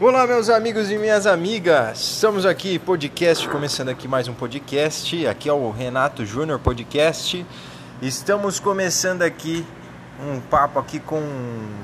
Olá, meus amigos e minhas amigas. Estamos aqui, podcast, começando aqui mais um podcast. Aqui é o Renato Júnior Podcast. Estamos começando aqui um papo aqui com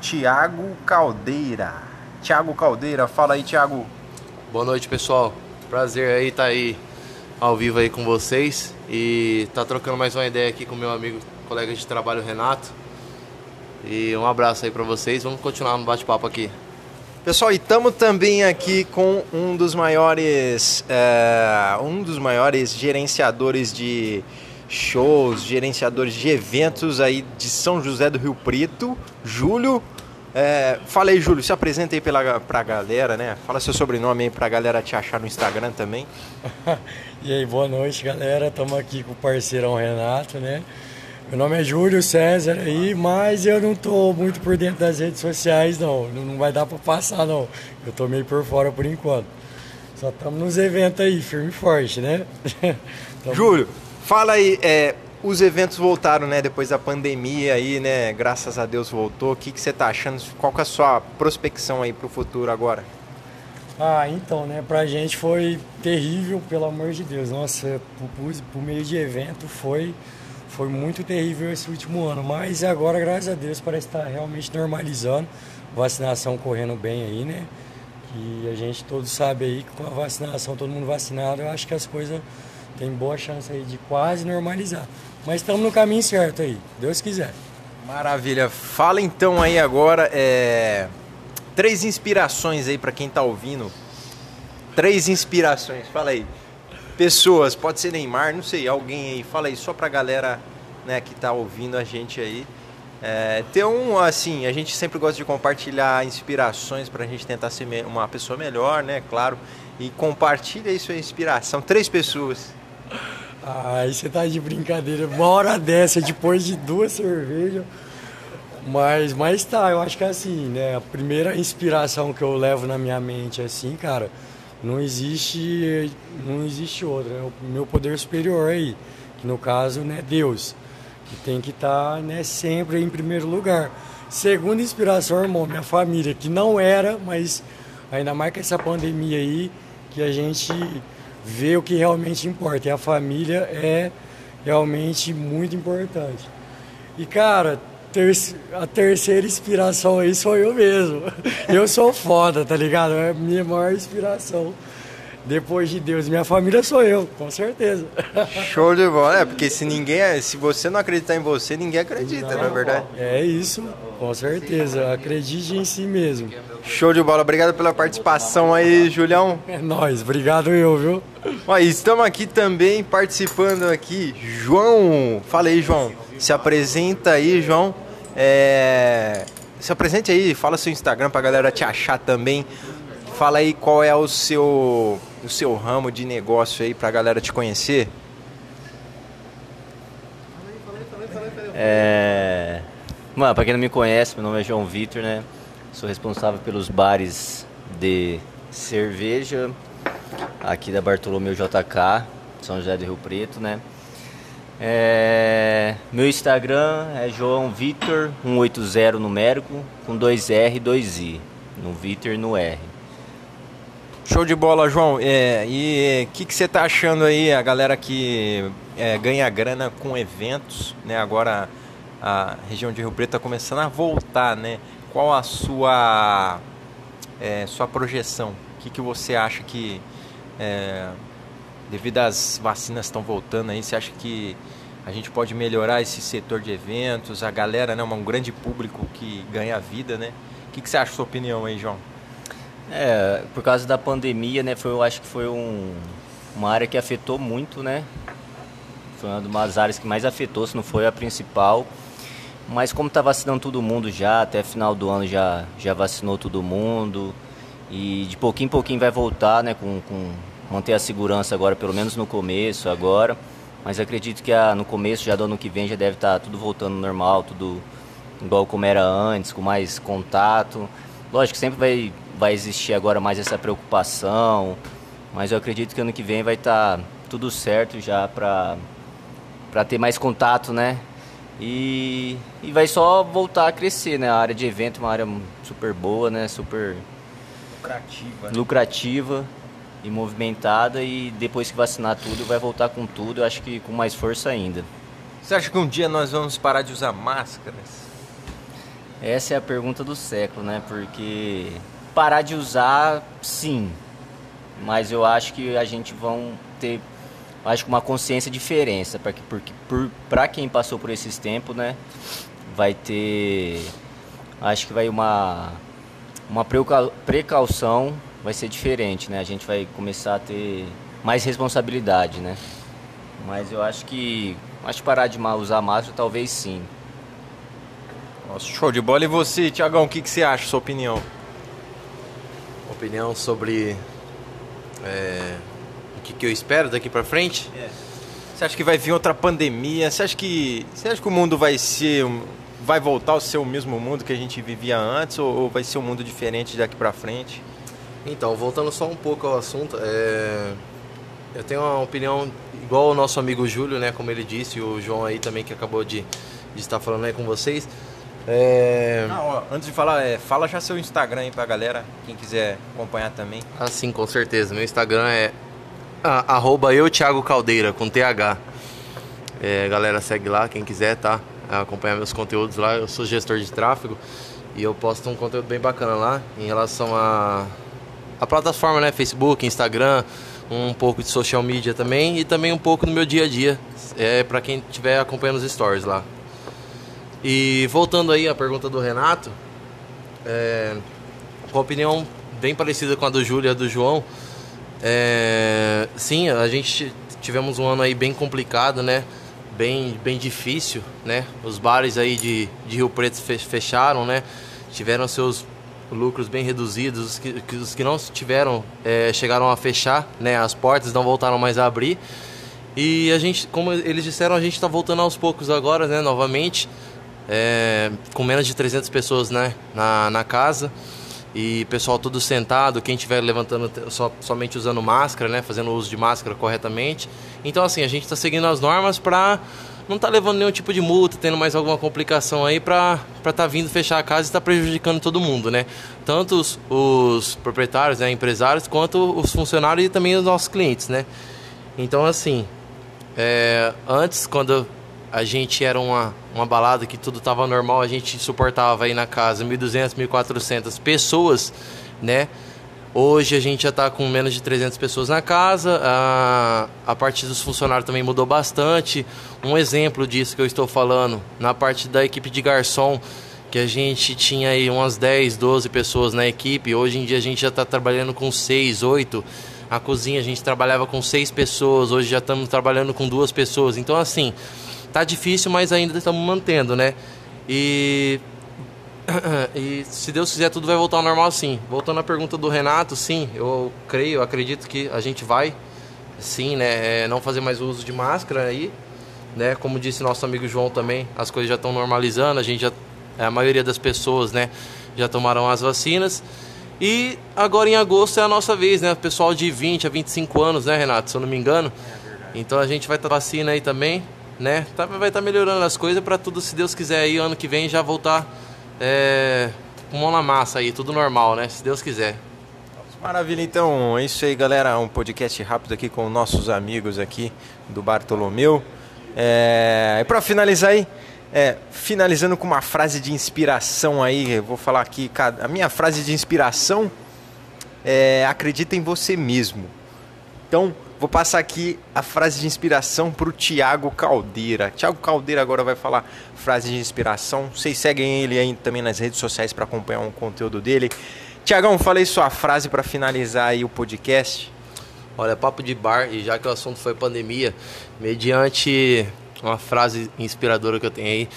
Tiago Caldeira. Tiago Caldeira, fala aí, Tiago. Boa noite, pessoal. Prazer aí estar tá aí ao vivo aí com vocês e tá trocando mais uma ideia aqui com meu amigo, colega de trabalho Renato. E um abraço aí para vocês. Vamos continuar no bate-papo aqui. Pessoal, e estamos também aqui com um dos maiores, é, um dos maiores gerenciadores de shows, gerenciadores de eventos aí de São José do Rio Preto, Júlio. É, fala aí, Júlio, se apresenta aí pela, pra galera, né? Fala seu sobrenome aí pra galera te achar no Instagram também. e aí, boa noite, galera. Estamos aqui com o parceirão Renato, né? Meu nome é Júlio César aí, mas eu não tô muito por dentro das redes sociais, não. Não vai dar para passar, não. Eu tô meio por fora por enquanto. Só estamos nos eventos aí, firme e forte, né? Tamo... Júlio, fala aí, é, os eventos voltaram, né, depois da pandemia aí, né, graças a Deus voltou. O que, que você tá achando? Qual que é a sua prospecção aí pro futuro agora? Ah, então, né, pra gente foi terrível, pelo amor de Deus. Nossa, por, por meio de evento foi foi muito terrível esse último ano, mas agora, graças a Deus, parece estar realmente normalizando. Vacinação correndo bem aí, né? Que a gente todos sabe aí que com a vacinação, todo mundo vacinado, eu acho que as coisas têm boa chance aí de quase normalizar. Mas estamos no caminho certo aí, Deus quiser. Maravilha. Fala então aí agora, é... três inspirações aí para quem está ouvindo. Três inspirações, fala aí pessoas, pode ser Neymar, não sei, alguém aí, fala aí só pra galera né, que tá ouvindo a gente aí. É, ter um, assim, a gente sempre gosta de compartilhar inspirações pra gente tentar ser uma pessoa melhor, né, claro. E compartilha aí sua inspiração. Três pessoas. Ai, você tá de brincadeira. Uma hora dessa, depois de duas cervejas. Mas, mas tá, eu acho que é assim, né? A primeira inspiração que eu levo na minha mente, assim, cara, não existe não existe outro é o meu poder superior aí que no caso né Deus que tem que estar tá, né sempre em primeiro lugar. Segunda inspiração irmão minha família que não era mas ainda mais com essa pandemia aí que a gente vê o que realmente importa e a família é realmente muito importante. E cara ter, a terceira inspiração aí sou eu mesmo. Eu sou foda, tá ligado? É a minha maior inspiração. Depois de Deus, minha família sou eu, com certeza. Show de bola, é, porque se ninguém, se você não acreditar em você, ninguém acredita, não, não é verdade? É isso, com certeza. Acredite em si mesmo. Show de bola, obrigado pela participação aí, Julião. É nóis, obrigado eu, viu? Ó, estamos aqui também participando aqui, João. Fala aí, João. Se apresenta aí, João. É... Se apresente aí, fala seu Instagram pra galera te achar também. Fala aí qual é o seu, o seu ramo de negócio aí pra galera te conhecer. É... Mano, pra quem não me conhece, meu nome é João Vitor, né? Sou responsável pelos bares de cerveja aqui da Bartolomeu JK, São José do Rio Preto, né? É, meu Instagram é João Vitor 180 numérico com dois R e dois I no Vitor e no R. Show de bola, João. É, e o que, que você está achando aí, a galera que é, ganha grana com eventos, né? Agora a região de Rio Preto está começando a voltar, né? Qual a sua é, sua projeção? O que, que você acha que é, devido às vacinas estão voltando aí, você acha que a gente pode melhorar esse setor de eventos, a galera, né, um grande público que ganha vida, né? O que, que você acha, sua opinião aí, João? É, por causa da pandemia, né, foi, eu acho que foi um, uma área que afetou muito, né? Foi uma das áreas que mais afetou, se não foi a principal. Mas como está vacinando todo mundo já, até final do ano já, já vacinou todo mundo. E de pouquinho em pouquinho vai voltar, né, com, com manter a segurança agora, pelo menos no começo agora. Mas acredito que a, no começo, já do ano que vem, já deve estar tá tudo voltando normal, tudo igual como era antes, com mais contato. Lógico que sempre vai, vai existir agora mais essa preocupação, mas eu acredito que ano que vem vai estar tá tudo certo já para ter mais contato, né? E, e vai só voltar a crescer, né? A área de evento é uma área super boa, né? Super Lucrativa. né? E movimentada e depois que vacinar tudo vai voltar com tudo, eu acho que com mais força ainda. Você acha que um dia nós vamos parar de usar máscaras? Essa é a pergunta do século, né? Porque parar de usar, sim. Mas eu acho que a gente vão ter, acho que uma consciência diferença, porque porque por para quem passou por esses tempos, né, vai ter acho que vai uma uma precau- precaução vai ser diferente, né? A gente vai começar a ter mais responsabilidade, né? Mas eu acho que acho que parar de usar máscara talvez sim. Nossa, show de bola. E você, Tiagão, o que, que você acha, sua opinião? Opinião sobre é, o que, que eu espero daqui pra frente? Você acha que vai vir outra pandemia? Você acha que, você acha que o mundo vai ser, vai voltar a ser o mesmo mundo que a gente vivia antes ou, ou vai ser um mundo diferente daqui pra frente? Então, voltando só um pouco ao assunto, é, eu tenho uma opinião igual o nosso amigo Júlio, né? Como ele disse, e o João aí também que acabou de, de estar falando aí com vocês. É, Ah, ó, antes de falar, é, fala já seu Instagram aí pra galera, quem quiser acompanhar também. assim, com certeza. Meu Instagram é a- arroba eu, Thiago Caldeira, com TH. É, galera, segue lá, quem quiser, tá? Acompanhar meus conteúdos lá. Eu sou gestor de tráfego e eu posto um conteúdo bem bacana lá em relação a, a plataforma, né? Facebook, Instagram, um pouco de social media também e também um pouco no meu dia a dia. É para quem estiver acompanhando os stories lá. E voltando aí à pergunta do Renato, é, com a opinião bem parecida com a do Júlio e do João, é, sim, a gente tivemos um ano aí bem complicado, né? Bem, bem difícil, né? Os bares aí de, de Rio Preto fe- fecharam, né? Tiveram seus lucros bem reduzidos, os que, os que não tiveram é, chegaram a fechar, né? As portas não voltaram mais a abrir. E a gente, como eles disseram, a gente está voltando aos poucos agora, né? Novamente, é, com menos de 300 pessoas, né? Na, na casa e pessoal tudo sentado, quem estiver levantando só, somente usando máscara, né, fazendo uso de máscara corretamente. Então assim, a gente está seguindo as normas para não estar levando nenhum tipo de multa, tendo mais alguma complicação aí para estar vindo fechar a casa e estar prejudicando todo mundo, né? Tanto os, os proprietários, né, empresários, quanto os funcionários e também os nossos clientes, né? Então assim, é, antes, quando a gente era uma, uma balada que tudo tava normal, a gente suportava aí na casa 1.200, 1.400 pessoas, né? Hoje a gente já está com menos de 300 pessoas na casa, a, a parte dos funcionários também mudou bastante. Um exemplo disso que eu estou falando, na parte da equipe de garçom, que a gente tinha aí umas 10, 12 pessoas na equipe, hoje em dia a gente já está trabalhando com 6, 8. A cozinha a gente trabalhava com 6 pessoas, hoje já estamos trabalhando com duas pessoas. Então assim, tá difícil, mas ainda estamos mantendo, né? E e se Deus quiser, tudo vai voltar ao normal sim. Voltando à pergunta do Renato, sim, eu creio, eu acredito que a gente vai, sim, né? é, Não fazer mais uso de máscara aí, né? Como disse nosso amigo João também, as coisas já estão normalizando, a gente já, a maioria das pessoas, né, já tomaram as vacinas. E agora em agosto é a nossa vez, né? Pessoal de 20 a 25 anos, né, Renato? Se eu não me engano. Então a gente vai estar vacina aí também, né? Tá- vai estar melhorando as coisas para tudo, se Deus quiser, aí ano que vem já voltar é, com mão na massa aí, tudo normal, né? Se Deus quiser. Maravilha, então é isso aí, galera. Um podcast rápido aqui com nossos amigos aqui do Bartolomeu. É, e para finalizar aí, é, finalizando com uma frase de inspiração aí, eu vou falar aqui, a minha frase de inspiração é acredita em você mesmo. Então, vou passar aqui a frase de inspiração para o Tiago Caldeira. Tiago Caldeira agora vai falar frase de inspiração. Vocês seguem ele aí também nas redes sociais para acompanhar o conteúdo dele. Tiagão, falei sua frase para finalizar aí o podcast. Olha, papo de bar, e já que o assunto foi pandemia, mediante uma frase inspiradora que eu tenho aí,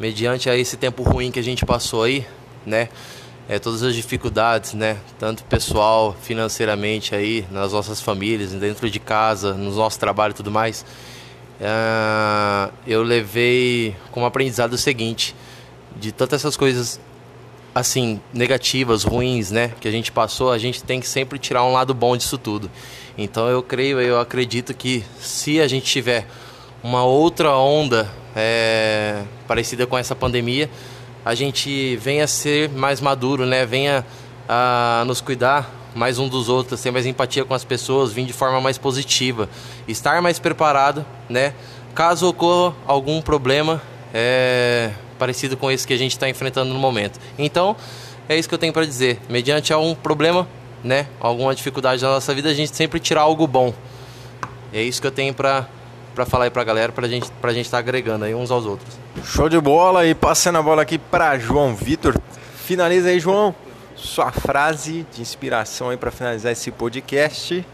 mediante a esse tempo ruim que a gente passou aí, né? É, todas as dificuldades, né? Tanto pessoal, financeiramente aí, nas nossas famílias, dentro de casa, nos nossos trabalhos e tudo mais. ah, eu levei como aprendizado o seguinte, de tantas essas coisas assim, negativas, ruins, né, que a gente passou, a gente tem que sempre tirar um lado bom disso tudo. Então eu creio, eu acredito que se a gente tiver uma outra onda é, parecida com essa pandemia, a gente venha ser mais maduro, né? Venha a nos cuidar mais um dos outros, ter mais empatia com as pessoas, vir de forma mais positiva, estar mais preparado, né? Caso ocorra algum problema é, parecido com esse que a gente está enfrentando no momento. Então, é isso que eu tenho para dizer. Mediante algum problema, né, alguma dificuldade na nossa vida, a gente sempre tirar algo bom. É isso que eu tenho para para falar aí para a galera, para gente, a gente estar tá agregando aí uns aos outros. Show de bola e passando a bola aqui para João Vitor. Finaliza aí, João, sua frase de inspiração aí para finalizar esse podcast.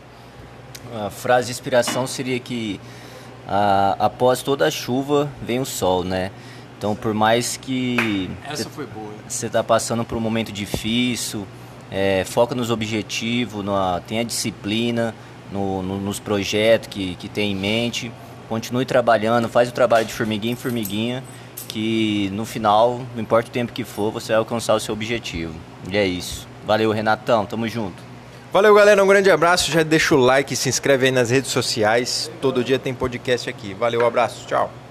A frase de inspiração seria que a, após toda a chuva vem o sol, né? Então, por mais que você está passando por um momento difícil, é, foca nos objetivos, na, tenha disciplina no, no, nos projetos que, que tem em mente, continue trabalhando, faz o trabalho de formiguinha em formiguinha, que no final, não importa o tempo que for, você vai alcançar o seu objetivo. E é isso. Valeu, Renatão, tamo junto. Valeu, galera. Um grande abraço. Já deixa o like, se inscreve aí nas redes sociais. Todo dia tem podcast aqui. Valeu, abraço. Tchau.